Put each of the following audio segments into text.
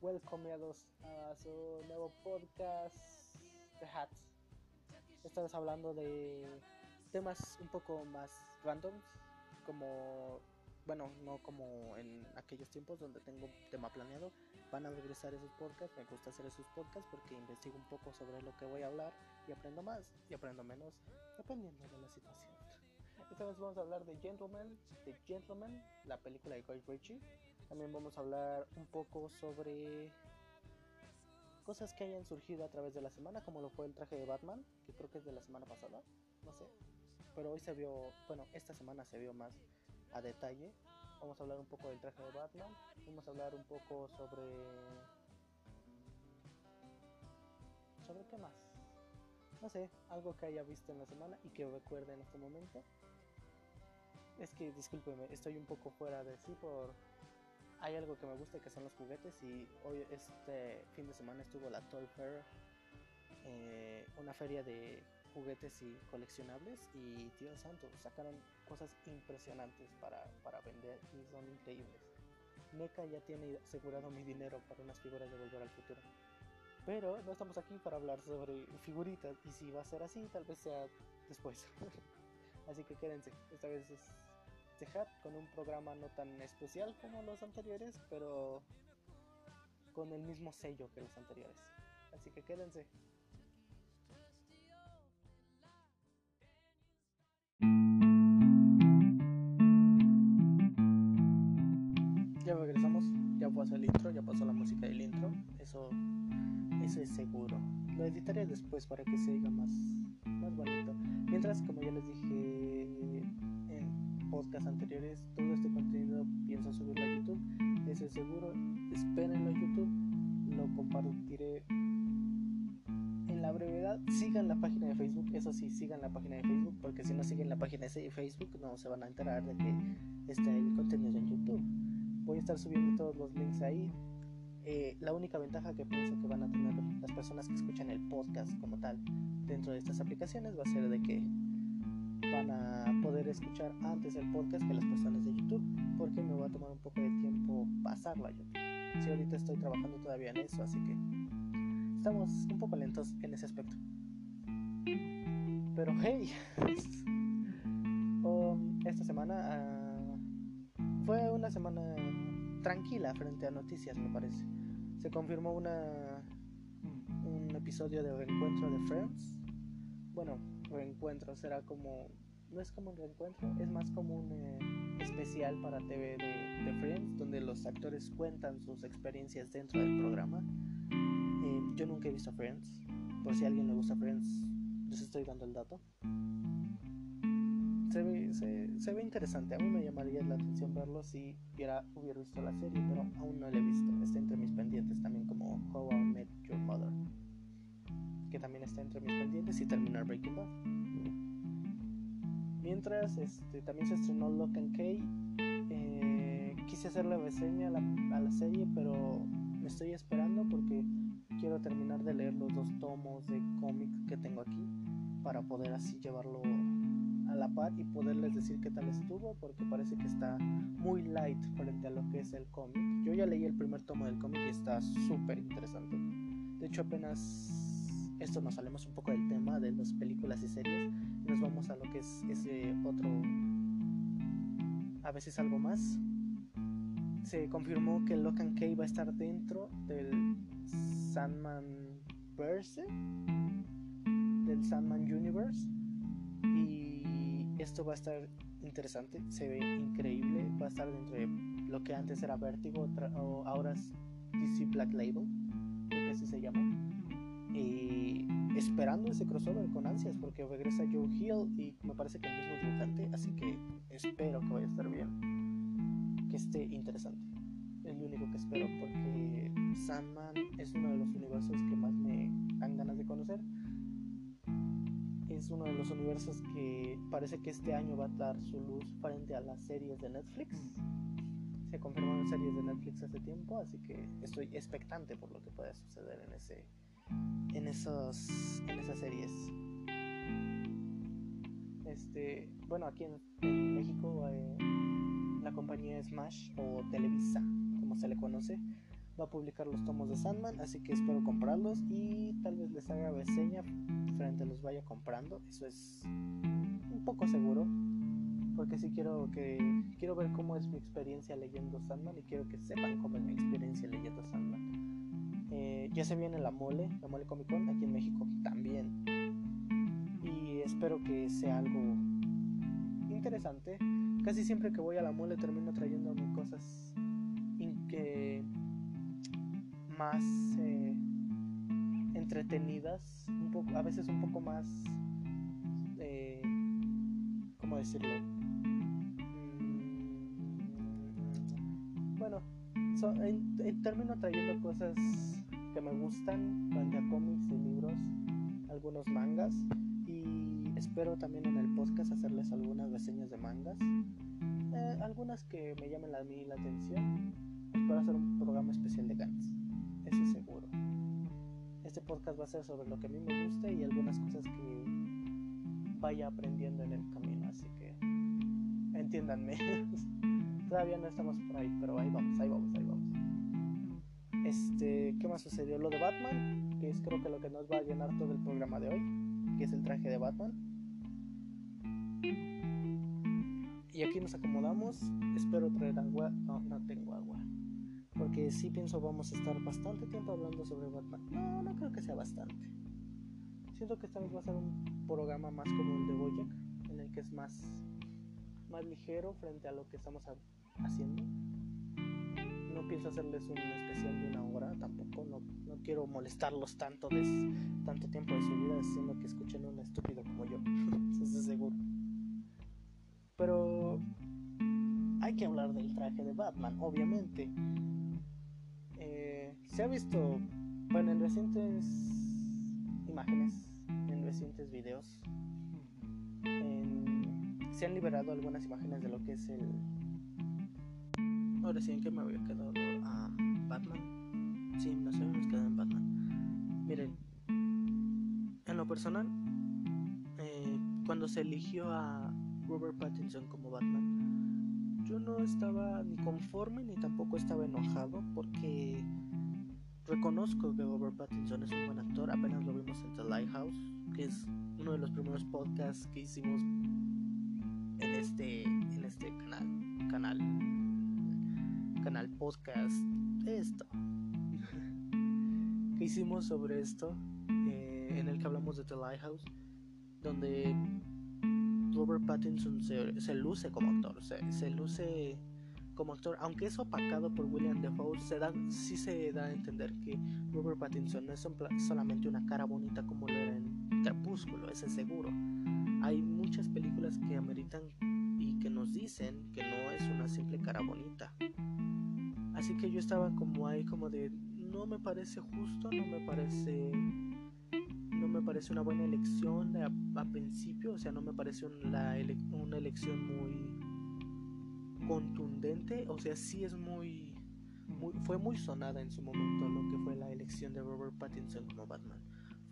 welcomeados a su nuevo podcast The Hats. Esta vez hablando de temas un poco más randoms, como, bueno, no como en aquellos tiempos donde tengo un tema planeado. Van a regresar esos podcasts, me gusta hacer esos podcasts porque investigo un poco sobre lo que voy a hablar y aprendo más y aprendo menos, dependiendo de la situación. Esta vez vamos a hablar de Gentleman, de Gentleman, la película de Guy Ritchie. También vamos a hablar un poco sobre cosas que hayan surgido a través de la semana, como lo fue el traje de Batman, que creo que es de la semana pasada, no sé. Pero hoy se vio, bueno, esta semana se vio más a detalle. Vamos a hablar un poco del traje de Batman, vamos a hablar un poco sobre... ¿Sobre qué más? No sé, algo que haya visto en la semana y que recuerde en este momento. Es que discúlpeme, estoy un poco fuera de sí por hay algo que me gusta que son los juguetes y hoy este fin de semana estuvo la Toy Fair, eh, una feria de juguetes y coleccionables y Dios santo, sacaron cosas impresionantes para, para vender y son increíbles. NECA ya tiene asegurado mi dinero para unas figuras de Volver al Futuro. Pero no estamos aquí para hablar sobre figuritas y si va a ser así, tal vez sea después. así que quédense, esta vez es Hat con un programa no tan especial como los anteriores, pero con el mismo sello que los anteriores. Así que quédense. Ya regresamos, ya pasó el intro, ya pasó la música del intro, eso, eso es seguro. Lo editaré después para que se oiga más, más bonito. Mientras, como ya les dije podcasts anteriores, todo este contenido pienso subirlo a YouTube, eso es seguro. Espérenlo en YouTube, lo compartiré en la brevedad. Sigan la página de Facebook, eso sí, sigan la página de Facebook, porque si no siguen la página de Facebook no se van a enterar de que está el contenido en YouTube. Voy a estar subiendo todos los links ahí. Eh, la única ventaja que pienso que van a tener las personas que escuchan el podcast como tal dentro de estas aplicaciones va a ser de que van a escuchar antes el podcast que las personas de YouTube, porque me va a tomar un poco de tiempo pasarlo a YouTube. Sí, ahorita estoy trabajando todavía en eso, así que estamos un poco lentos en ese aspecto. Pero hey, um, esta semana ah, fue una semana tranquila frente a noticias, me parece. Se confirmó una un episodio de reencuentro de Friends. Bueno, reencuentro será como no es como un reencuentro, es más como un eh, especial para TV de, Friends donde los actores cuentan sus experiencias dentro del programa. Eh, yo nunca he visto Friends, por si a alguien le gusta Friends, les estoy dando el dato. Se ve, se, ve interesante, a mí me llamaría la atención verlo si hubiera, hubiera visto la serie, pero aún no la he visto. Está entre mis pendientes también como How I Met Your Mother, que también está entre mis pendientes y terminar Breaking Bad. Mientras, este, también se estrenó Lock and Key. Eh, quise hacer la reseña a la, a la serie, pero me estoy esperando porque quiero terminar de leer los dos tomos de cómic que tengo aquí para poder así llevarlo a la par y poderles decir qué tal estuvo porque parece que está muy light frente a lo que es el cómic. Yo ya leí el primer tomo del cómic y está súper interesante. De hecho apenas esto nos salimos un poco del tema de las películas y series nos vamos a lo que es ese otro a veces algo más. Se confirmó que Lock and Key va a estar dentro del Sandman Verse, del Sandman Universe y esto va a estar interesante, se ve increíble, va a estar dentro de lo que antes era Vertigo o ahora es DC Black Label, creo que así se llama. Y esperando ese crossover con ansias porque regresa Joe Hill y me parece que el mismo dibujante, así que espero que vaya a estar bien, que esté interesante. Es lo único que espero porque Sandman es uno de los universos que más me dan ganas de conocer. Es uno de los universos que parece que este año va a dar su luz frente a las series de Netflix. Se confirmaron series de Netflix hace tiempo, así que estoy expectante por lo que pueda suceder en ese en esos en esas series. Este, bueno, aquí en, en México eh, la compañía Smash o Televisa, como se le conoce, va a publicar los tomos de Sandman, así que espero comprarlos y tal vez les haga reseña frente a los vaya comprando. Eso es un poco seguro, porque sí quiero que quiero ver cómo es mi experiencia leyendo Sandman y quiero que sepan cómo es mi experiencia leyendo Sandman. Eh, ya se viene la mole, la mole Comic Con aquí en México también. Y espero que sea algo interesante. Casi siempre que voy a la mole termino trayéndome cosas más eh, entretenidas, un poco, a veces un poco más, eh, ¿cómo decirlo? Mm, bueno, so, termino trayendo cosas que me gustan, manga cómics y libros, algunos mangas y espero también en el podcast hacerles algunas reseñas de mangas, eh, algunas que me llamen a mí la atención. Espero hacer un programa especial de Gantz eso es seguro. Este podcast va a ser sobre lo que a mí me gusta y algunas cosas que vaya aprendiendo en el camino, así que entiéndanme. Todavía no estamos por ahí, pero ahí vamos, ahí vamos, ahí vamos. Este, ¿qué más sucedió? Lo de Batman, que es creo que lo que nos va a llenar todo el programa de hoy, que es el traje de Batman. Y aquí nos acomodamos. Espero traer agua. No, no tengo agua porque sí pienso vamos a estar bastante tiempo hablando sobre Batman. No, no creo que sea bastante. Siento que esta vez va a ser un programa más como el de Boyack, en el que es más, más ligero frente a lo que estamos haciendo. Pienso hacerles un especial de una hora tampoco, no, no quiero molestarlos tanto de tanto tiempo de su vida haciendo que escuchen un estúpido como yo, eso es seguro. Pero hay que hablar del traje de Batman, obviamente se ha visto, bueno, en recientes imágenes, en recientes videos, en, se han liberado algunas imágenes de lo que es el... Ahora sí, ¿en qué me había quedado? Um, Batman. Sí, nos habíamos quedado en Batman. Miren, en lo personal, eh, cuando se eligió a Robert Pattinson como Batman, yo no estaba ni conforme ni tampoco estaba enojado porque Reconozco que Robert Pattinson es un buen actor, apenas lo vimos en The Lighthouse, que es uno de los primeros podcasts que hicimos en este, en este canal, canal, canal podcast, esto, que hicimos sobre esto, eh, en el que hablamos de The Lighthouse, donde Robert Pattinson se, se luce como actor, se, se luce como actor, aunque es opacado por William Defoe, se da, sí se da a entender que Robert Pattinson no es solamente una cara bonita como lo era en Crepúsculo, ese es seguro. Hay muchas películas que ameritan y que nos dicen que no es una simple cara bonita. Así que yo estaba como ahí como de no me parece justo, no me parece no me parece una buena elección a, principio, o sea, no me parece una, una elección muy contundente, o sea, sí es muy, fue muy sonada en su momento lo que fue la elección de Robert Pattinson como Batman.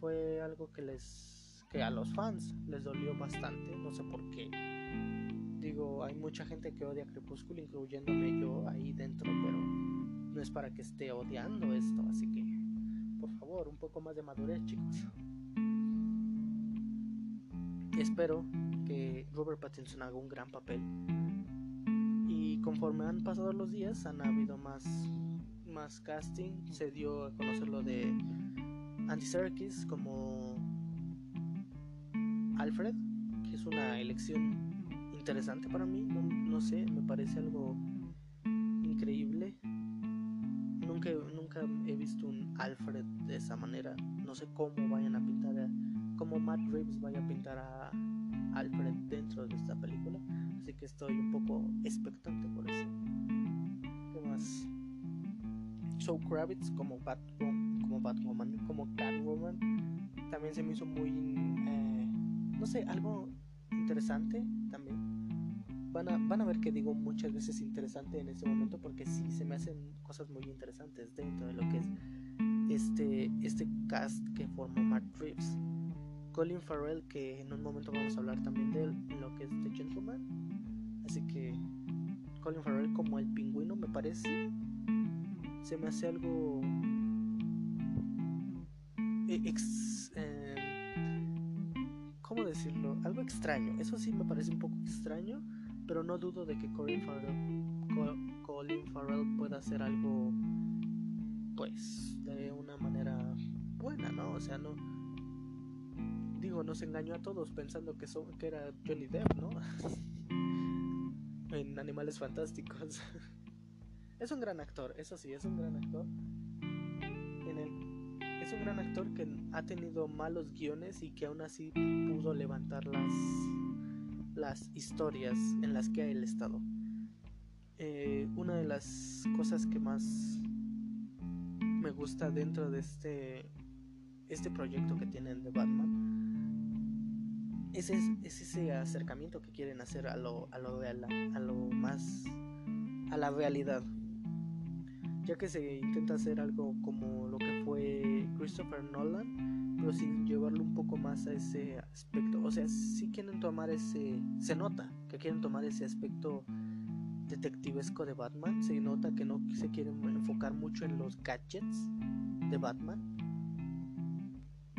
Fue algo que les que a los fans les dolió bastante, no sé por qué. Digo, hay mucha gente que odia Crepúsculo, incluyéndome yo ahí dentro, pero no es para que esté odiando esto, así que por favor, un poco más de madurez, chicos. Espero que Robert Pattinson haga un gran papel conforme han pasado los días han habido más, más casting. Se dio a conocer lo de Andy Serkis como Alfred, que es una elección interesante para mí. No, sé, me parece algo increíble. Nunca, nunca he visto un Alfred de esa manera. No sé cómo vayan a pintar, a, cómo Matt Reeves vaya a pintar a Alfred dentro de esta película así que estoy un poco expectante por eso. ¿Qué más? Zoe Kravitz como Batwoman, como Batwoman, como Catwoman, también se me hizo muy, eh, no sé, algo interesante también. Van a, van a ver que digo muchas veces interesante en este momento porque sí, se me hacen cosas muy interesantes dentro de lo que es este, este cast que formó Mark Reeves. Colin Farrell, que en un momento vamos a hablar también de él lo que es The Gentleman. Así que Colin Farrell como el pingüino me parece. Se me hace algo... e- ex- eh, ¿Cómo decirlo? Algo extraño. Eso sí me parece un poco extraño, pero no dudo de que Colin Farrell, Co- Colin Farrell pueda hacer algo, pues, de una manera buena, ¿no? O sea, no... Digo, nos engañó a todos pensando que, so- que era Johnny Depp, ¿no? en Animales Fantásticos. es un gran actor, eso sí, es un gran actor. En es un gran actor que ha tenido malos guiones y que aún así pudo levantar las, las historias en las que ha él estado. Eh, una de las cosas que más me gusta dentro de este, este proyecto que tienen de Batman es, es, es ese acercamiento que quieren hacer a lo, a lo, real- a lo más a la realidad ya que se intenta hacer algo como lo que fue Christopher Nolan pero sin llevarlo un poco más a ese aspecto. O sea si quieren tomar ese se nota que quieren tomar ese aspecto detectivesco de Batman. Se nota que no se quieren enfocar mucho en los gadgets de Batman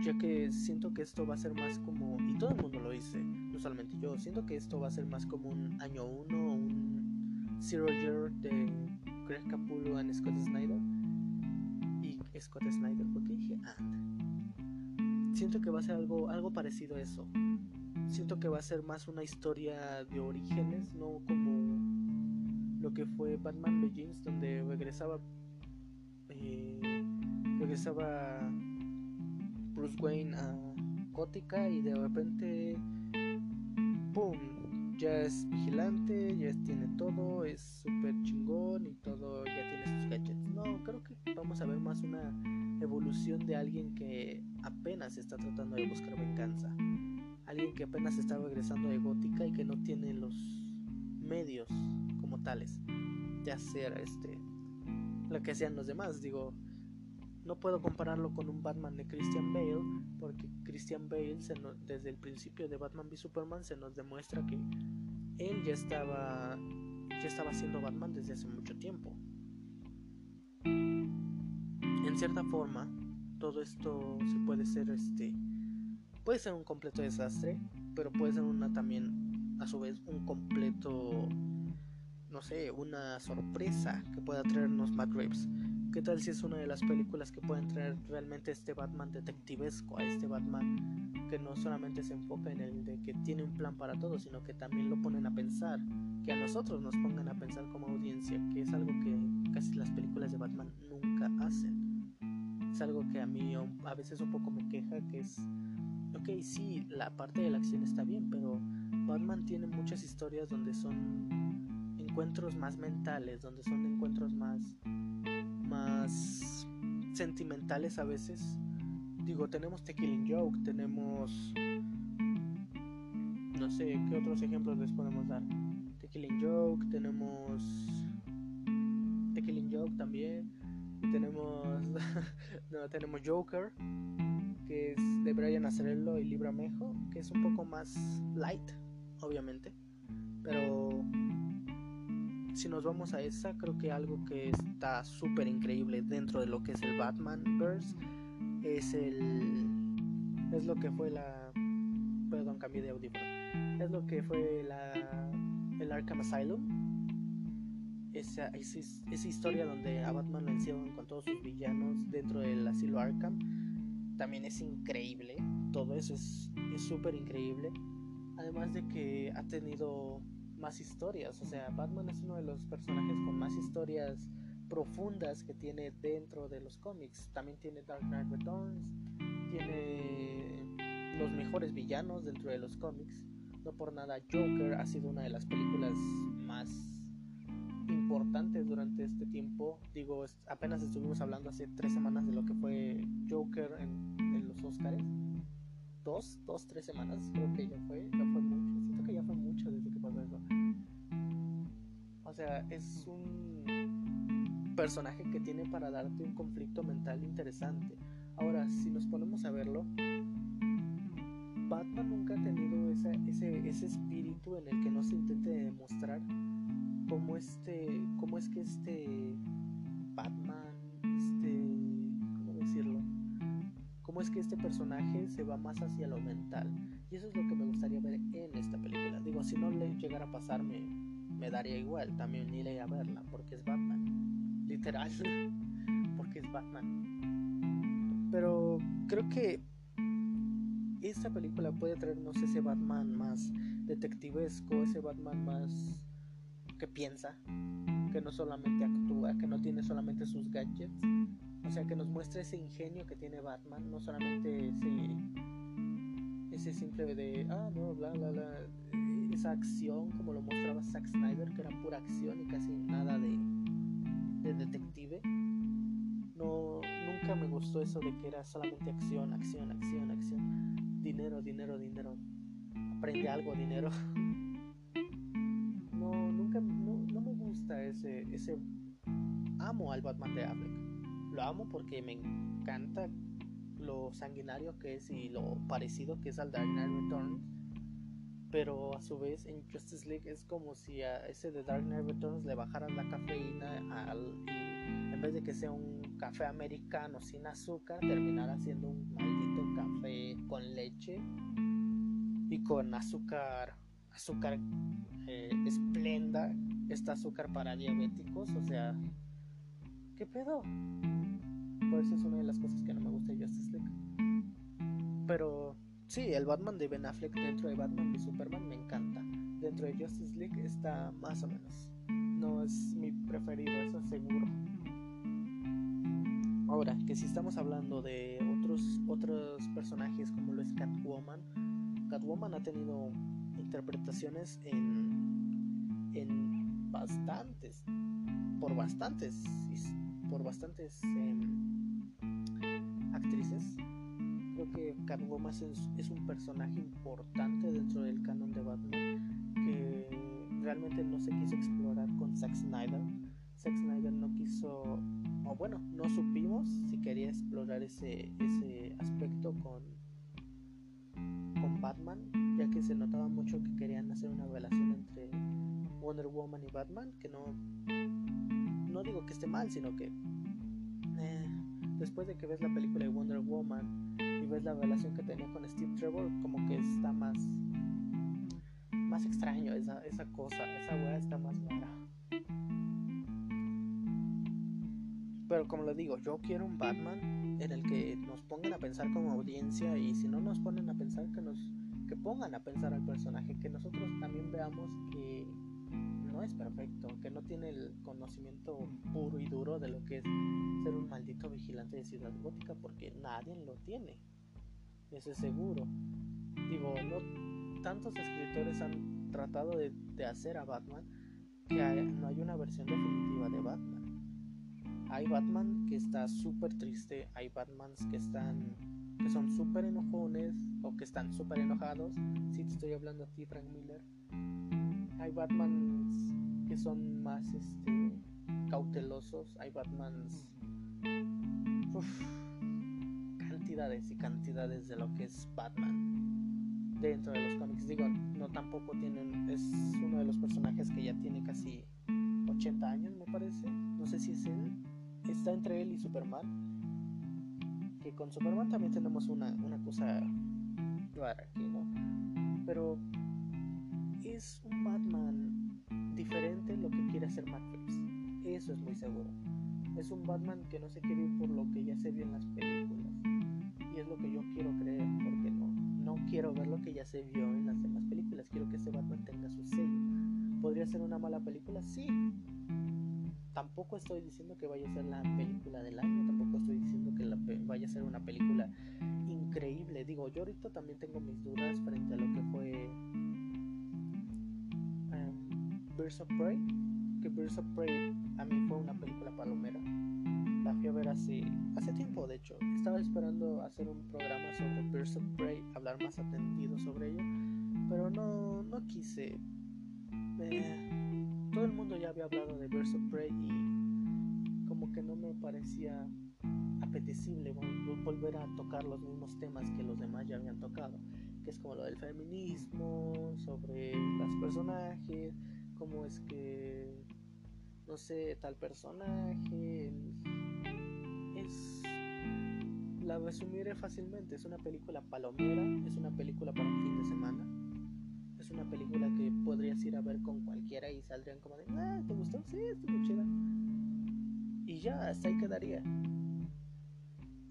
ya que siento que esto va a ser más como, y todo el mundo lo dice, no solamente yo, siento que esto va a ser más como un año 1 o un Zero Year de Greg Capullo y Scott Snyder. Y Scott Snyder, ¿por qué dije and? Siento que va a ser algo, algo parecido a eso. Siento que va a ser más una historia de orígenes, no como lo que fue Batman Begins, donde regresaba. eh, regresaba Bruce Wayne a Gótica y de repente, ¡pum! Ya es vigilante, ya tiene todo, es súper chingón y todo, ya tiene sus gadgets. No, creo que vamos a ver más una evolución de alguien que apenas está tratando de buscar venganza. Alguien que apenas está regresando de Gótica y que no tiene los medios como tales de hacer este lo que hacían los demás. Digo, no puedo compararlo con un Batman de Christian Bale porque Christian Bale se no- desde el principio de Batman v Superman se nos demuestra que él ya estaba ya estaba haciendo Batman desde hace mucho tiempo. En cierta forma, todo esto se puede ser este puede ser un completo desastre, pero puede ser una también a su vez un completo no sé, una sorpresa que pueda traernos Matt Reeves. ¿Qué tal si es una de las películas que pueden traer realmente este Batman detectivesco, a este Batman que no solamente se enfoca en el de que tiene un plan para todo, sino que también lo ponen a pensar, que a nosotros nos pongan a pensar como audiencia, que es algo que casi las películas de Batman nunca hacen. Es algo que a mí a veces un poco me queja, que es, ok, sí, la parte de la acción está bien, pero Batman tiene muchas historias donde son encuentros más mentales, donde son encuentros más más sentimentales a veces. Digo, tenemos The Joke, tenemos no sé qué otros ejemplos les podemos dar. The Killing Joke, tenemos The Killing Joke también. Tenemos no, tenemos Joker, que es de Brian Azzarello y Libra Mejo, que es un poco más light, obviamente. Pero si nos vamos a esa, creo que algo que está súper increíble dentro de lo que es el Batman verse es el es lo que fue la perdón cambié de audífono. Es lo que fue la el Arkham Asylum. Esa, esa, esa historia donde a Batman lo encierran con todos sus villanos dentro del asilo Arkham. También es increíble. Todo eso es súper increíble. Además de que ha tenido más historias. O sea, Batman es uno de los personajes con más historias profundas que tiene dentro de los cómics. También tiene Dark Knight Returns, tiene los mejores villanos dentro de los cómics. No por nada, Joker ha sido una de las películas más importantes durante este tiempo. Digo, apenas estuvimos hablando hace tres semanas de lo que fue Joker en, en los Oscars. Dos, dos, tres semanas, creo que ya fue, ya fue mucho. Siento que ya fue mucho desde que pasó eso. O sea, es un personaje que tiene para darte un conflicto mental interesante. Ahora, si nos ponemos a verlo, Batman nunca ha tenido ese, ese espíritu en el que no se intente demostrar cómo este, cómo es que este Batman, este, ¿cómo decirlo? Cómo es que este personaje se va más hacia lo mental. Y eso es lo que me gustaría ver en esta película. Digo, si no le llegara a pasar, me, me daría igual. También iré a verla, porque es Batman. Literal, porque es Batman. Pero creo que esta película puede traernos ese Batman más detectivesco, ese Batman más que piensa, que no solamente actúa, que no tiene solamente sus gadgets, o sea, que nos muestra ese ingenio que tiene Batman, no solamente ese, ese simple de, ah, no, bla, bla, bla, esa acción como lo mostraba Zack Snyder, que era pura acción y casi nada de, de detective. No, nunca me gustó eso de que era solamente acción, acción, acción, acción, dinero, dinero, dinero, aprende algo, dinero. No, nunca, no, no me gusta ese, ese, amo al Batman de Affleck. Lo amo porque me encanta lo sanguinario que es y lo parecido que es al Dark Knight Returns. Pero a su vez en Justice League es como si a ese de Dark Knight Returns le bajaran la cafeína al, y en vez de que sea un café americano sin azúcar, terminara siendo un maldito café con leche y con azúcar, azúcar eh, esplenda, este azúcar para diabéticos, o sea, ¿qué pedo? Por eso es una de las cosas que no me gusta de Justice League. Pero sí, el Batman de Ben Affleck dentro de Batman y Superman me encanta. Dentro de Justice League está más o menos. No es mi preferido, eso seguro. Ahora, que si estamos hablando de otros, otros personajes como lo es Catwoman, Catwoman ha tenido interpretaciones en, en bastantes, por bastantes, por bastantes em, actrices. Que Catwoman es, es un personaje importante dentro del canon de Batman que realmente no se quiso explorar con Zack Snyder. Zack Snyder no quiso, o bueno, no supimos si quería explorar ese, ese aspecto con, con Batman, ya que se notaba mucho que querían hacer una relación entre Wonder Woman y Batman, que no, no digo que esté mal, sino que eh, después de que ves la película de Wonder Woman ves la relación que tenía con Steve Trevor, como que está más más extraño esa, esa cosa, esa weá está más rara. Pero como lo digo, yo quiero un Batman en el que nos pongan a pensar como audiencia y si no nos ponen a pensar que nos que pongan a pensar al personaje, que nosotros también veamos que no es perfecto, que no tiene el conocimiento puro y duro de lo que es ser un maldito vigilante de Ciudad Gótica, porque nadie lo tiene. Eso es seguro. Digo, no tantos escritores han tratado de, de hacer a Batman que no hay una versión definitiva de Batman. Hay Batman que está súper triste, hay Batmans que están que son súper enojones o que están súper enojados. Si te estoy hablando a ti, Frank Miller. Hay Batmans que son más este, cautelosos, hay Batmans uf, y cantidades de lo que es Batman dentro de los cómics. Digo, no tampoco tienen, es uno de los personajes que ya tiene casi 80 años, me parece. No sé si es él. Está entre él y Superman. Que con Superman también tenemos una, una cosa rara aquí, ¿no? Pero es un Batman diferente lo que quiere hacer Matt Reeves. Eso es muy seguro. Es un Batman que no se quiere ir por lo que ya se vio en las películas. Es lo que yo quiero creer, porque no, no quiero ver lo que ya se vio en las demás películas. Quiero que ese Batman tenga su sello. ¿Podría ser una mala película? Sí. Tampoco estoy diciendo que vaya a ser la película del año. Tampoco estoy diciendo que la vaya a ser una película increíble. Digo, yo ahorita también tengo mis dudas frente a lo que fue eh, Birds of Prey, que Birds of Prey a mí fue una película palomera. La fui ver hace, hace tiempo, de hecho. Estaba esperando hacer un programa sobre Birds of Prey, hablar más atendido sobre ello, pero no, no quise. Eh, todo el mundo ya había hablado de Birds of Prey y como que no me parecía apetecible vol- volver a tocar los mismos temas que los demás ya habían tocado, que es como lo del feminismo, sobre los personajes, cómo es que, no sé, tal personaje el- es... La resumiré fácilmente, es una película palomera, es una película para un fin de semana, es una película que podrías ir a ver con cualquiera y saldrían como de, ah, ¿te gustó? Sí, estuvo chida. Y ya, hasta ahí quedaría.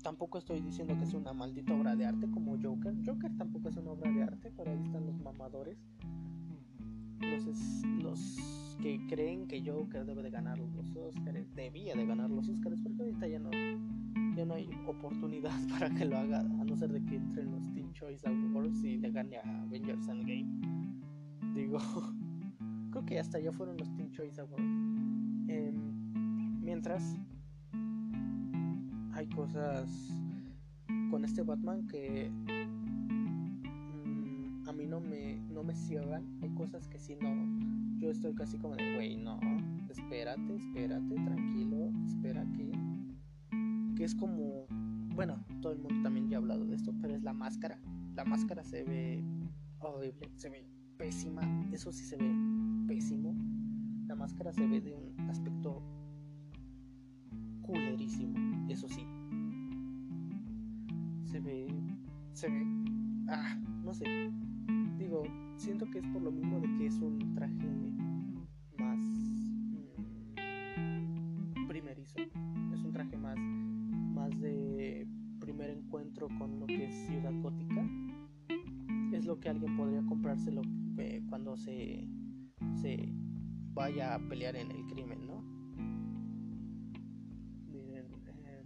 Tampoco estoy diciendo que es una maldita obra de arte como Joker. Joker tampoco es una obra de arte, pero ahí están los mamadores. Los, es- los que creen que Joker debe de ganar los Oscars, debía de ganar los Oscars, porque ahorita ya no, ya no hay oportunidad para que lo haga, a no ser de que entre en los Teen Choice Awards y le gane a Avengers Endgame. Digo, creo que hasta ya fueron los Teen Choice Awards. Em, mientras, hay cosas con este Batman que mm, a mí no me, no me cierran. Hay cosas que sí no. Yo estoy casi como de, güey, no, espérate, espérate, tranquilo, espera que. Que es como. Bueno, todo el mundo también ya ha hablado de esto, pero es la máscara. La máscara se ve horrible, se ve pésima. Eso sí se ve pésimo. La máscara se ve de un aspecto culerísimo, eso sí. Se ve. Se ve. Ah, no sé. Digo, siento que es por lo mismo de que es un traje más. mm, primerizo. Es un traje más. Más de primer encuentro con lo que es Ciudad Gótica. Es lo que alguien podría comprárselo eh, cuando se. se vaya a pelear en el crimen, ¿no? Miren, eh,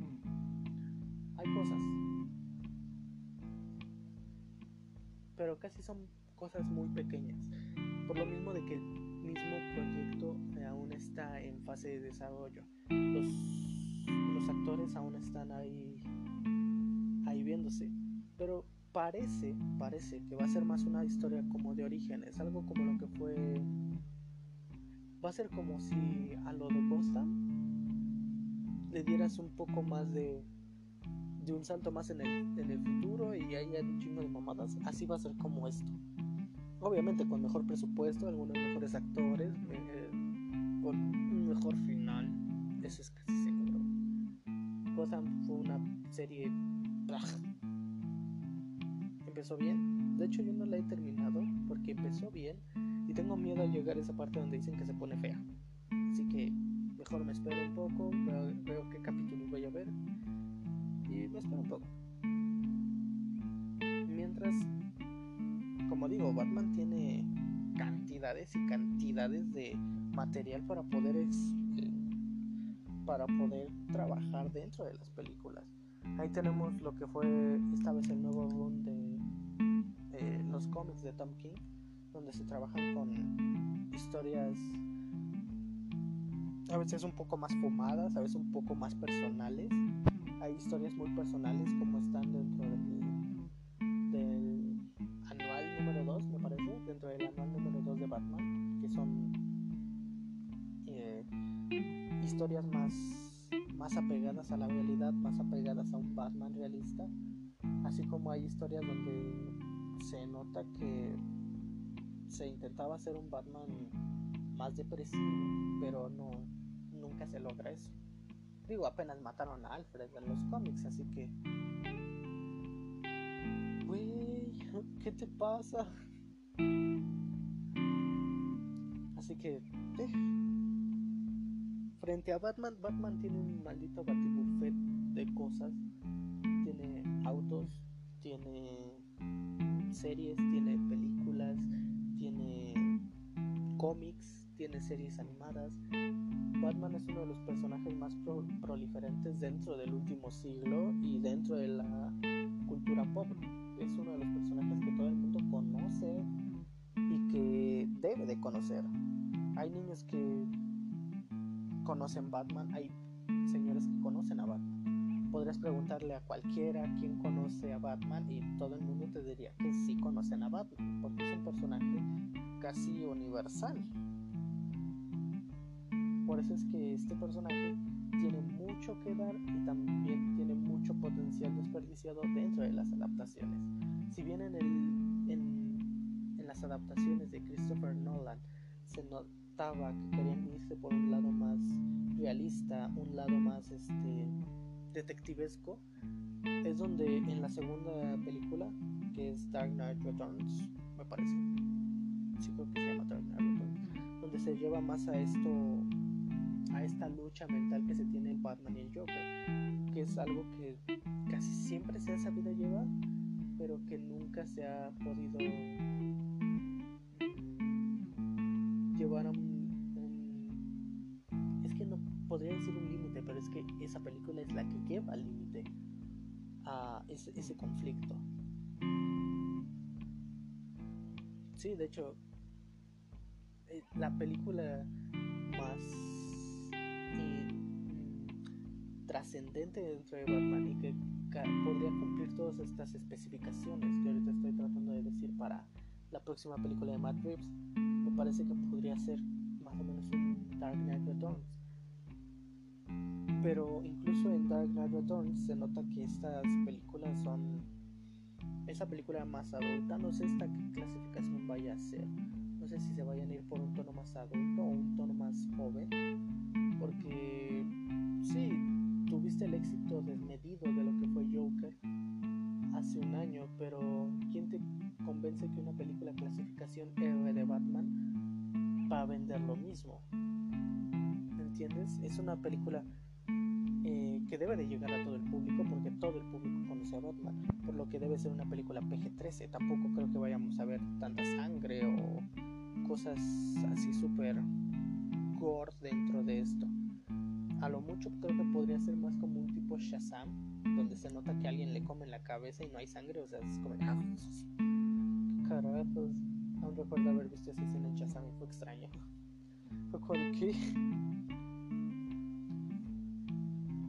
hay cosas. Pero casi son cosas muy pequeñas. Por lo mismo de que el mismo proyecto aún está en fase de desarrollo. Los, actores aún están ahí, ahí viéndose. Pero parece, parece que va a ser más una historia como de orígenes. Algo como lo que fue... Va a ser como si a lo de Gotham le dieras un poco más de, de un salto más en el, en el futuro y hay un chingo de mamadas. Así va a ser como esto. Obviamente con mejor presupuesto, algunos mejores actores, me- con un mejor final. Eso es casi seguro. Gotham fue una serie. Empezó bien. De hecho, yo no la he terminado porque empezó bien y tengo miedo a llegar a esa parte donde dicen que se pone fea. Así que mejor me espero un poco, veo, veo qué capítulos voy a ver y me espero un poco. Mientras, como digo, Batman tiene cantidades y cantidades de material para poder ex- eh, para poder trabajar dentro de las películas. Ahí tenemos lo que fue esta vez el nuevo run de eh, los cómics de Tom King, donde se trabajan con historias a veces un poco más fumadas, a veces un poco más personales. Hay historias muy personales como están dentro del, dentro del anual número 2 de Batman, que son eh, historias más, más apegadas a la realidad, más apegadas a un Batman realista, así como hay historias donde se nota que se intentaba hacer un Batman más depresivo, pero no nunca se logra eso. Digo, apenas mataron a Alfred en los cómics, así que güey, ¿qué te pasa? Así que eh. frente a Batman, Batman tiene un maldito batibuffet de cosas. Tiene autos, tiene series, tiene películas, tiene cómics, tiene series animadas. Batman es uno de los personajes más pro- proliferantes dentro del último siglo y dentro de la cultura pop. Es uno de los personajes que todo el mundo conoce y que debe de conocer. Hay niños que conocen Batman, hay señores que conocen a Batman. Podrías preguntarle a cualquiera quién conoce a Batman y todo el mundo te diría que sí conocen a Batman, porque es un personaje casi universal. Por eso es que este personaje tiene mucho que dar y también tiene mucho potencial desperdiciado dentro de las adaptaciones. Si bien en, el, en, las adaptaciones de Christopher Nolan se que querían irse por un lado más realista, un lado más este detectivesco, es donde en la segunda película, que es Dark Knight Returns, me parece, sí creo que se llama Dark Knight Returns, donde se lleva más a esto, a esta lucha mental que se tiene el Batman y el Joker, que es algo que casi siempre se ha sabido llevar, pero que nunca se ha podido llevar a un, podría decir un límite, pero es que esa película es la que lleva al límite a ese, conflicto. Sí, de hecho, eh, la película más mm, trascendente dentro de Batman y que podría cumplir todas estas especificaciones que ahorita estoy tratando de decir para la próxima película de Matt Reeves, me parece que podría ser más o menos un Dark Knight Returns. Pero incluso en Dark Knight Returns se nota que estas películas son esa película más adulta. No sé esta clasificación vaya a ser. No sé si se vayan a ir por un tono más adulto o un tono más joven. Porque sí, tuviste el éxito desmedido de lo que fue Joker hace un año, pero ¿quién te convence que una película clasificación héroe de Batman va a vender lo mismo? ¿Entiendes? Es una película eh, que debe de llegar a todo el público porque todo el público conoce a Batman, por lo que debe ser una película PG-13. Tampoco creo que vayamos a ver tanta sangre o cosas así súper gore dentro de esto. A lo mucho creo que podría ser más como un tipo Shazam, donde se nota que alguien le come la cabeza y no hay sangre, o sea, es como, ah, carajos. Aún recuerdo haber visto esa escena en Shazam y fue extraño. Fue como, ¿qué?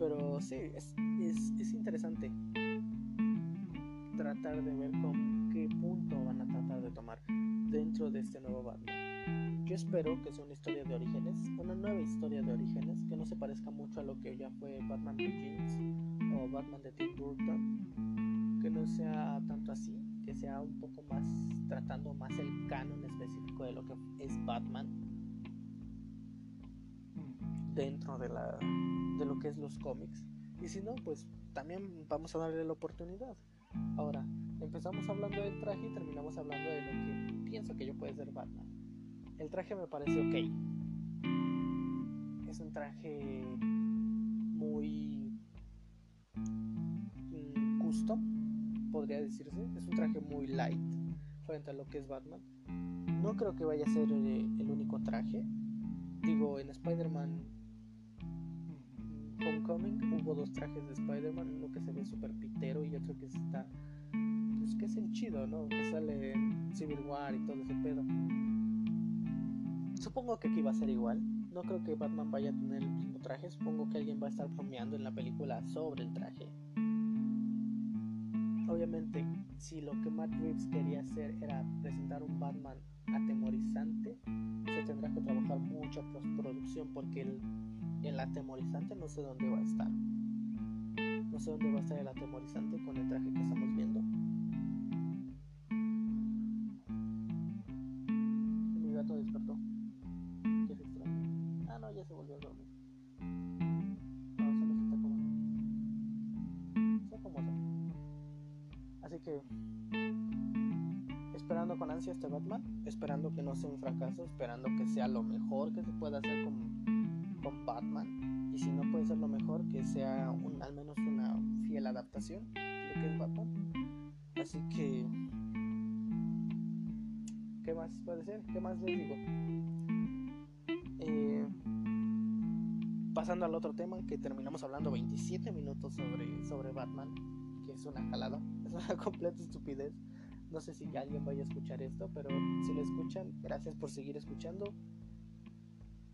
Pero sí, es, es, es interesante tratar de ver con qué punto van a tratar de tomar dentro de este nuevo Batman. Yo espero que sea una historia de orígenes, una nueva historia de orígenes, que no se parezca mucho a lo que ya fue Batman Begins o Batman de Tim Burton, que no sea tanto así, que sea un poco más tratando más el canon específico de lo que es Batman dentro de la de lo que es los cómics. Y si no pues también vamos a darle la oportunidad. Ahora empezamos hablando del traje y terminamos hablando de lo que pienso que yo puede ser Batman. El traje me parece ok. Es un traje muy mm, custom podría decirse. Es un traje muy light frente a lo que es Batman. No creo que vaya a ser eh, el único traje. Digo en Spider-Man Homecoming hubo dos trajes de Spider-Man, uno que se ve súper pitero y otro que está, pues que es el chido, ¿no? Que sale Civil War y todo ese pedo. Supongo que aquí va a ser igual. No creo que Batman vaya a tener el mismo traje. Supongo que alguien va a estar bromeando en la película sobre el traje. Obviamente, si lo que Matt Reeves quería hacer era presentar un Batman atemorizante, se tendrá que trabajar mucha postproducción porque el el atemorizante no sé dónde va a estar. No sé dónde va a estar el atemorizante con el traje que estamos viendo. Mi gato despertó. Qué extraño. Ah, no, ya se volvió a dormir. No, solo se está acomodando. Se acomoda. Así que esperando con ansia este Batman, esperando que no sea un fracaso, esperando que sea lo mejor que se pueda hacer con Batman y si no puede ser lo mejor que sea un, al menos una fiel adaptación de lo que es Batman así que ¿qué más puede ser? ¿qué más les digo? Eh, pasando al otro tema que terminamos hablando 27 minutos sobre, sobre Batman que es una jalada es una completa estupidez no sé si alguien vaya a escuchar esto pero si lo escuchan gracias por seguir escuchando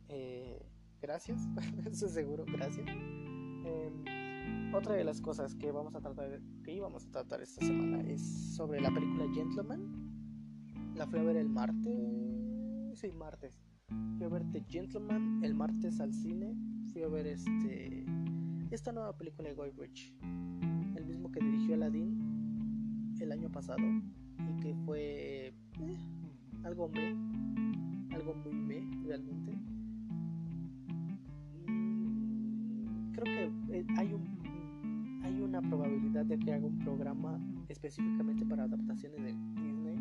eh, gracias, eso es seguro, gracias. Em, otra de las cosas que vamos a tratar, que íbamos a tratar esta semana es sobre la película Gentleman. La fui a ver el martes, sí, martes. Fui a ver The Gentleman el martes al cine. Fui a ver este esta nueva película de Guy Ritchie, el mismo que dirigió Aladdin el año pasado y que fue eh, algo me, algo muy me realmente. Creo que eh, hay un hay una probabilidad de que haga un programa específicamente para adaptaciones de Disney,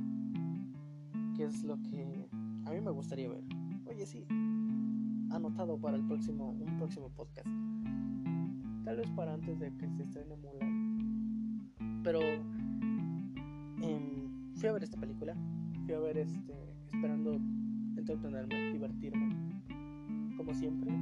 que es lo que a mí me gustaría ver. Oye, sí, anotado para el próximo un próximo podcast. Tal vez para antes de que se estrene Mulan. Pero em, fui a ver esta película. Fui a ver este. esperando entretenerme, divertirme. Como siempre.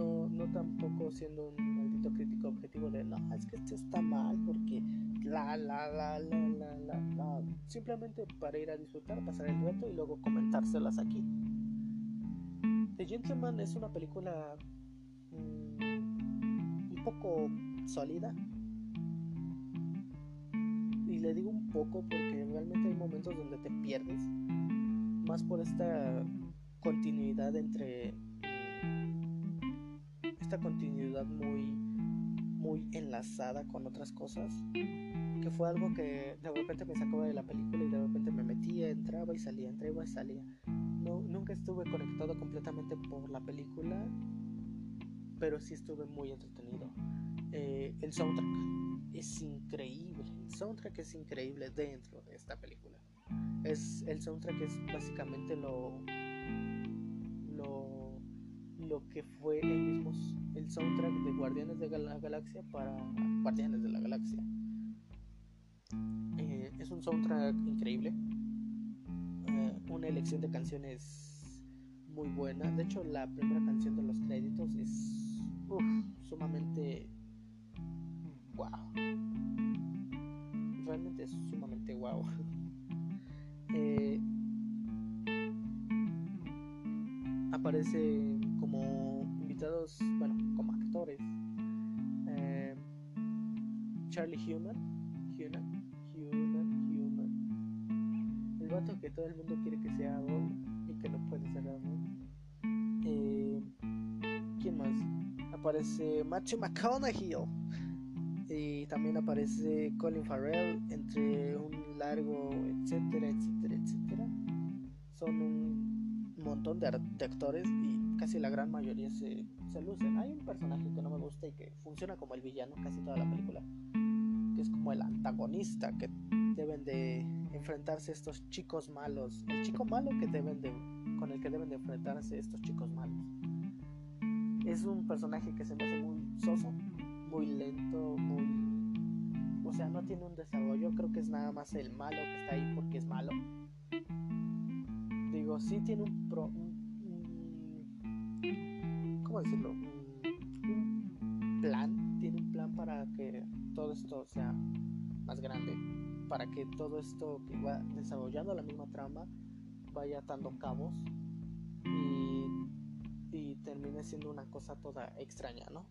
No, tampoco siendo un maldito crítico objetivo de no, es que esto está mal porque la la la la la la la. Simplemente para ir a disfrutar, pasar el rato y luego comentárselas aquí. The Gentleman es una película mm, un poco sólida. Y le digo un poco porque realmente hay momentos donde te pierdes. Más por esta continuidad entre. Esta continuidad muy. muy enlazada con otras cosas. Que fue algo que de repente me sacaba de la película y de repente me metía, entraba y salía, entraba y salía. No, nunca estuve conectado completamente por la película, pero sí estuve muy entretenido. Eh, el soundtrack es increíble, el soundtrack es increíble dentro de esta película. Es, el soundtrack es básicamente lo, lo que fue el mismo el soundtrack de Guardianes de la Galaxia para Guardianes de la Galaxia. Eh, es un soundtrack increíble eh, una elección de canciones muy buena. De hecho, la primera canción de los créditos es uf, sumamente wow. Realmente es sumamente wow. Eh, aparece como invitados, bueno, como actores. eh, Charlie Human, Human, Human, Human el vato que todo el mundo quiere que sea Arrow y que no puede ser Arrow. Eh, ¿Quién más? Aparece Matthew McConaughey y también aparece Colin Farrell entre un largo, etcétera, etcétera, etcétera. Son un montón de actores y casi la gran mayoría se, se lucen. Hay un personaje que no me gusta y que funciona como el villano casi toda la película, que es como el antagonista que deben de enfrentarse estos chicos malos, el chico malo que deben de con el que deben de enfrentarse estos chicos malos. Es un personaje que se me hace muy soso, muy lento, muy o sea, no tiene un desarrollo, creo que es nada más el malo que está ahí porque es malo. Digo, sí tiene un pro un- ¿cómo decirlo? Un, plan, tiene un plan para que todo esto sea más grande para que todo esto que va desarrollando la misma trama vaya atando cabos y, termine siendo una cosa toda extraña, ¿no?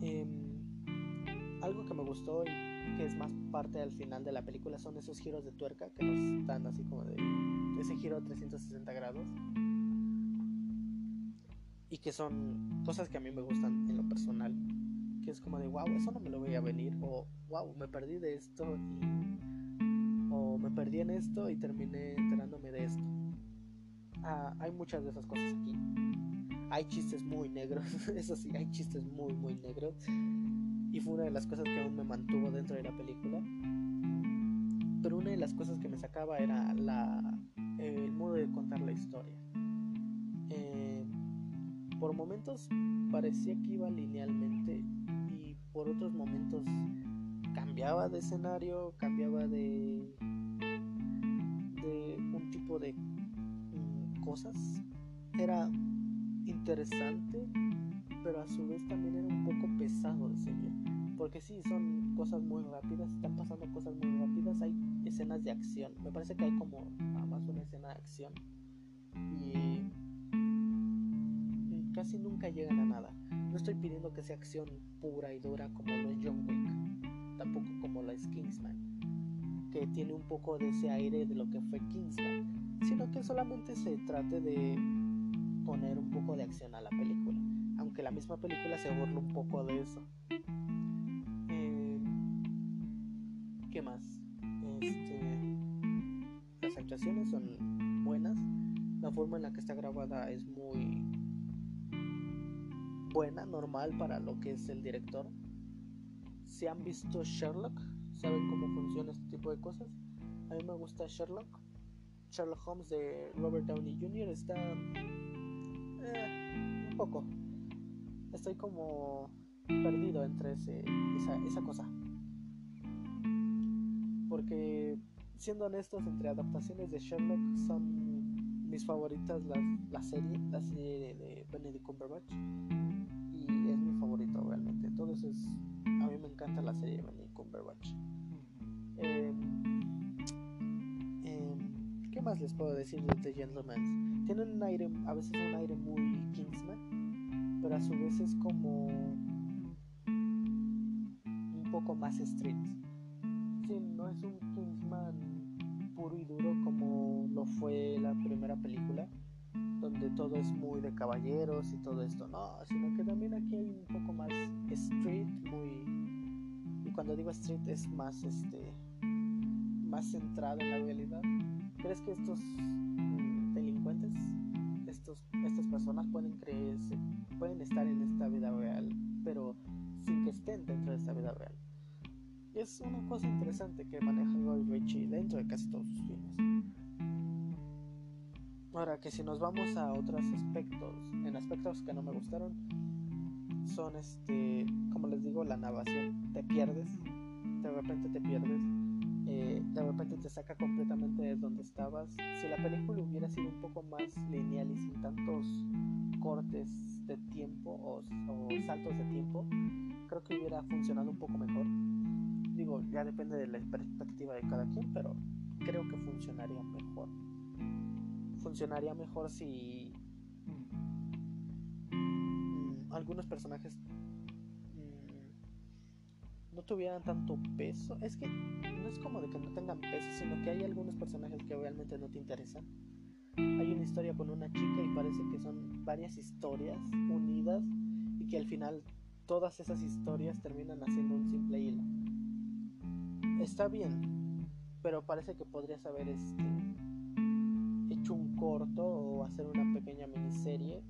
Em, algo que me gustó y que es más parte al final de la película son esos giros de tuerca que nos dan así como de ese giro a 360 grados y que son cosas que a mí me gustan en lo personal que es como de wow, eso no me lo veía venir o wow, me perdí de esto y o me perdí en esto y terminé enterándome de esto. Ah, hay muchas de esas cosas aquí. Hay chistes muy negros, eso sí, hay chistes muy muy negros y fue una de las cosas que aún me mantuvo dentro de la película. Pero una de las cosas que me sacaba era la, el modo de contar la historia. Eh, por momentos parecía que iba linealmente y por otros momentos cambiaba de escenario, cambiaba de, de un tipo de mm, cosas. Era interesante, pero a su vez también era un poco pesado de seguir. Porque sí, son cosas muy rápidas, están pasando cosas muy rápidas, hay escenas de acción. Me parece que hay como nada más una escena de acción. Y casi nunca llegan a nada. No estoy pidiendo que sea acción pura y dura como lo es John Wick, tampoco como lo es Kingsman, que tiene un poco de ese aire de lo que fue Kingsman, sino que solamente se trate de poner un poco de acción a la película, aunque la misma película se burla un poco de eso. Eh, ¿Qué más? Este, las actuaciones son buenas, la forma en la que está grabada es muy buena, normal para lo que es el director. Si han visto Sherlock, saben cómo funciona este tipo de cosas. A mí me gusta Sherlock. Sherlock Holmes de Robert Downey Jr. está eh, un poco. Estoy como perdido entre ese, esa, cosa. Porque siendo honestos, entre adaptaciones de Sherlock son mis favoritas la, serie, la serie de Benedict Cumberbatch favorito realmente. Entonces, a mí me encanta la serie de Benedict Cumberbatch. Eh, eh, ¿Qué más les puedo decir de The Gentleman? Tienen un aire, a veces un aire muy Kingsman, pero a su vez es como un poco más street. Sí, no es un Kingsman puro y duro como lo fue la primera película, donde todo es muy de caballeros y todo esto, no, sino que también aquí hay un poco más street, muy y cuando digo street es más este más centrado en la realidad. ¿Crees que estos mm, delincuentes, estos, estas personas pueden creerse, pueden estar en esta vida real, pero sin que estén dentro de esta vida real? Es una cosa interesante que maneja Guy Ritchie dentro de casi todos sus filmes. Ahora que si nos vamos a otros aspectos, en aspectos que no me gustaron, son este, como les digo, la narración. Te pierdes, de repente te pierdes, eh, de repente te saca completamente de donde estabas. Si la película hubiera sido un poco más lineal y sin tantos cortes de tiempo o, o saltos de tiempo, creo que hubiera funcionado un poco mejor. Digo, ya depende de la perspectiva de cada quien, pero creo que funcionaría mejor. Funcionaría mejor si mm, algunos personajes mm, no tuvieran tanto peso. Es que no es como de que no tengan peso, sino que hay algunos personajes que realmente no te interesan. Hay una historia con una chica y parece que son varias historias unidas y que al final todas esas historias terminan haciendo un simple hilo. Está bien, pero parece que podrías haber este, un corto o hacer una pequeña miniserie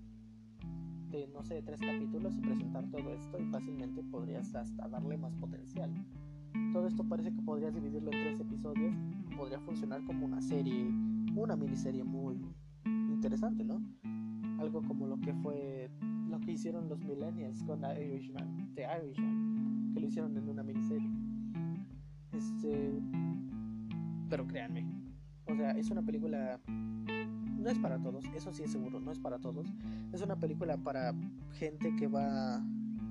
de no sé, de tres capítulos y presentar todo esto y fácilmente podrías hasta darle más potencial. Todo esto parece que podrías dividirlo en tres episodios, podría funcionar como una serie, una miniserie muy interesante, ¿no? Algo como lo que fue lo que hicieron los Millennials con Irishman, The Irishman, que lo hicieron en una miniserie. Este, pero créanme, o sea, es una película no es para todos, eso sí es seguro, no es para todos. Es una película para gente que va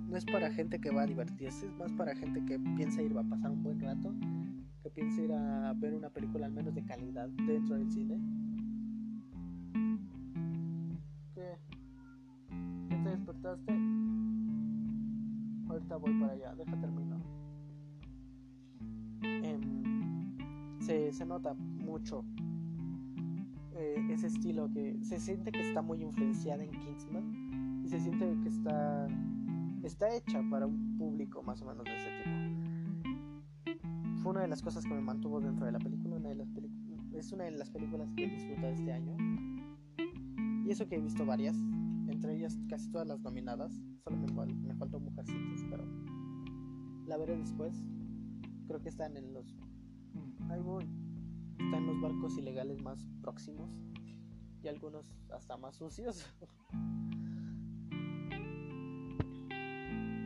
no es para gente que va a divertirse, es más para gente que piensa ir a pasar un buen rato, que piensa ir a ver una película al menos de calidad dentro del cine. ¿Qué? ¿Ya te despertaste? Ahorita voy para allá, deja terminar. Em, se, se nota mucho eh, ese estilo que se siente que está muy influenciada en Kingsman y se siente que está está hecha para un público más o menos de ese tipo. Fue una de las cosas que me mantuvo dentro de la película, una de las es una de las películas que he disfrutado este año. Y eso que he visto varias, entre ellas casi todas las nominadas, solo me, me faltó Mujercitas, pero la veré después. Creo que están en los ahí voy. Están los barcos ilegales más próximos y algunos hasta más sucios.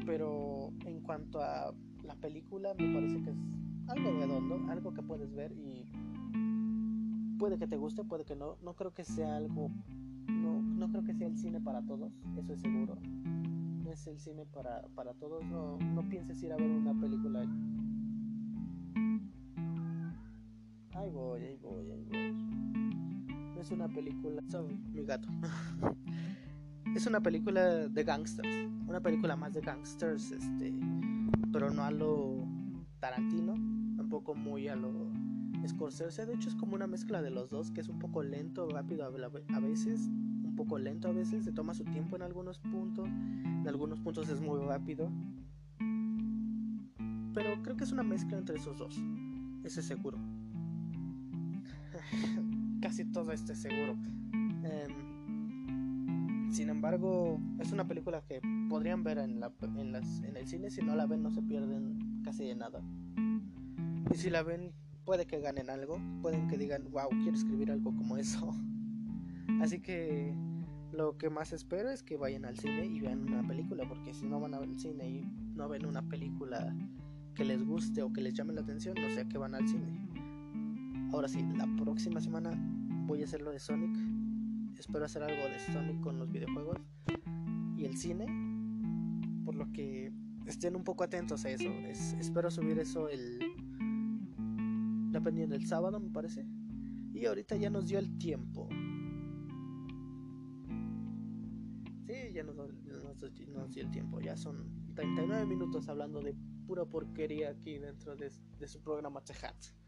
pero en cuanto a la película me parece que es algo redondo, algo que puedes ver y puede que te guste, puede que no, no creo que sea algo, no, no creo que sea el cine para todos, eso es seguro, no es el cine para, para todos, no, no pienses ir a ver una película. Ahí voy, ahí voy, ahí voy. No es una película, sorry, mi gato. Es una película de gangsters, una película más de gangsters, este, pero no a lo Tarantino, tampoco muy a lo Scorsese. De hecho, es como una mezcla de los dos, que es un poco lento, rápido a veces, un poco lento a veces, se toma su tiempo en algunos puntos, en algunos puntos es muy rápido. Pero creo que es una mezcla entre esos dos, ese es seguro. Casi todo este seguro. Em, sin embargo, es una película que podrían ver en, la, en, las, en el cine. Si no la ven, no se pierden casi de nada. Y si la ven, puede que ganen algo. Pueden que digan, wow, quiero escribir algo como eso. Así que lo que más espero es que vayan al cine y vean una película. Porque si no van al cine y no ven una película que les guste o que les llame la atención, no sé a qué van al cine. Ahora sí, la próxima semana voy a hacer lo de Sonic. Espero hacer algo de Sonic con los videojuegos y el cine. Por lo que estén un poco atentos a eso. espero subir eso el. Dependiendo del sábado, me parece. Y ahorita ya nos dio el tiempo. Sí, ya nos, dio el tiempo. Ya son 39 minutos hablando de pura porquería aquí dentro de, su programa Hat.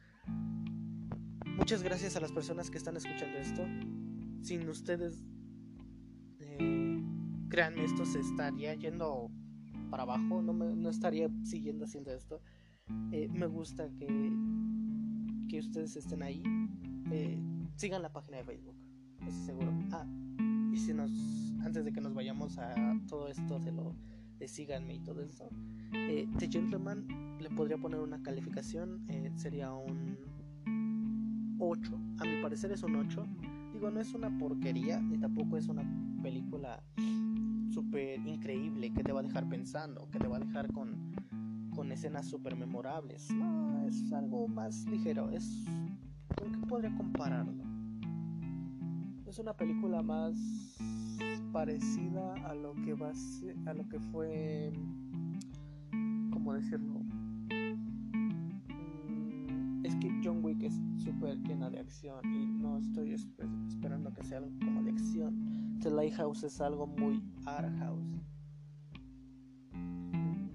Muchas gracias a las personas que están escuchando esto. Sin ustedes, eh, créanme, esto se estaría yendo para abajo. No, me, no estaría siguiendo haciendo esto. Eh, me gusta que, que ustedes estén ahí. Eh, sigan la página de Facebook, eso seguro. Ah, y si nos, antes de que nos vayamos a todo esto de lo de síganme y todo eso, eh, The Gentleman le podría poner una calificación, eh, sería un 8. A mi parecer es un 8. Digo, no es una porquería, ni tampoco es una película súper increíble que te va a dejar pensando, que te va a dejar con, con escenas súper memorables. No, es algo más ligero. Es. ¿Con qué podría compararlo? Es una película más parecida a lo que va a, a lo que fue cómo decirlo súper llena de acción y no estoy esperando que sea algo como de acción The Lighthouse es algo muy art house mm,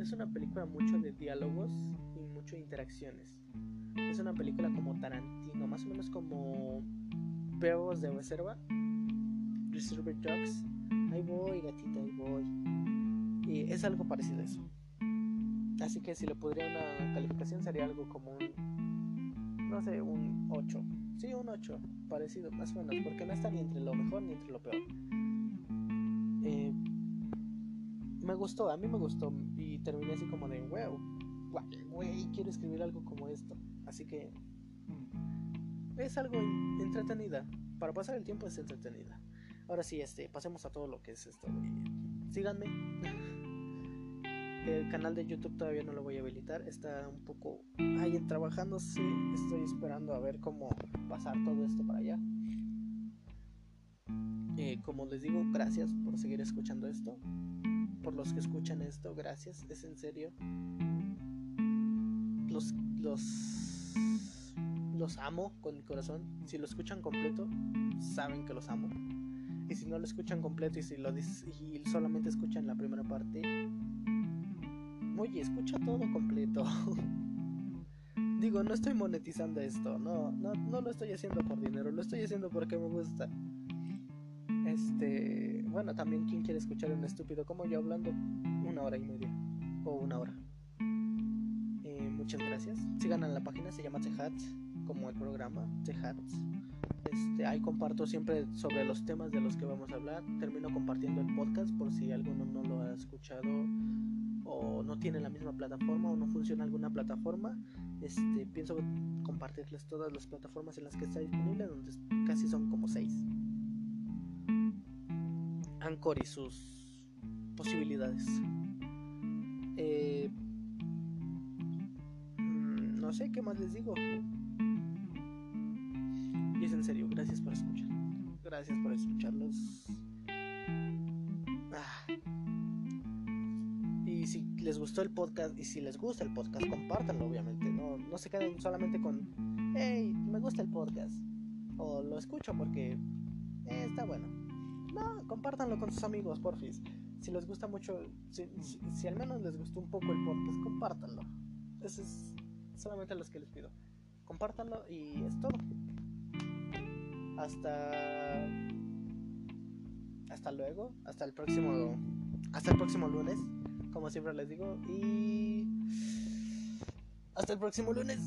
es una película mucho de diálogos y mucho de interacciones es una película como Tarantino más o menos como Perros de Reserva Reservoir Dogs. Ahí voy, gatita, ahí voy. Y es algo parecido a eso. Así que si le podría una calificación sería algo como un, no sé, un 8. Sí, un 8, parecido, más o menos, porque no está ni entre lo mejor ni entre lo peor. Eh, me gustó, a mí me gustó y terminé así como de, wow, güey, quiero escribir algo como esto. Así que es algo entretenida. Para pasar el tiempo es entretenida. Ahora sí, este, pasemos a todo lo que es esto. Síganme. El canal de YouTube todavía no lo voy a habilitar. Está un poco ahí trabajándose. Estoy esperando a ver cómo pasar todo esto para allá. Eh, como les digo, gracias por seguir escuchando esto. Por los que escuchan esto, gracias. Es en serio. Los, los, los amo con mi corazón. Si lo escuchan completo, saben que los amo. Y si no lo escuchan completo y si lo y solamente escuchan la primera parte, oye, escucha todo completo. Digo, no estoy monetizando esto, no, no, no lo estoy haciendo por dinero, lo estoy haciendo porque me gusta. Este, bueno, también quien quiere escuchar un estúpido como yo hablando una hora y media o una hora. Eh, muchas gracias. Sigan en la página, se llama Tehat, como el programa Tehat. Este, ahí comparto siempre sobre los temas de los que vamos a hablar. Termino compartiendo el podcast por si alguno no lo ha escuchado o no tiene la misma plataforma o no funciona alguna plataforma. Este, pienso compartirles todas las plataformas en las que está disponible, donde casi son como seis. Anchor y sus posibilidades. Eh, mm, no sé qué más les digo es en serio, gracias por escuchar. Gracias por escucharlos. Les gustó el podcast y si les gusta el podcast, compártanlo obviamente. No, no se queden solamente con, hey, me gusta el podcast. O lo escucho porque eh, está bueno. No, compártanlo con sus amigos, porfis. Si les gusta mucho, si, al menos les gustó un poco el podcast, compártanlo. Eso es solamente los que les pido. Compártanlo y es todo. Hasta. Hasta luego. Hasta el próximo. Hasta el próximo lunes. Como siempre les digo. Y. Hasta el próximo lunes.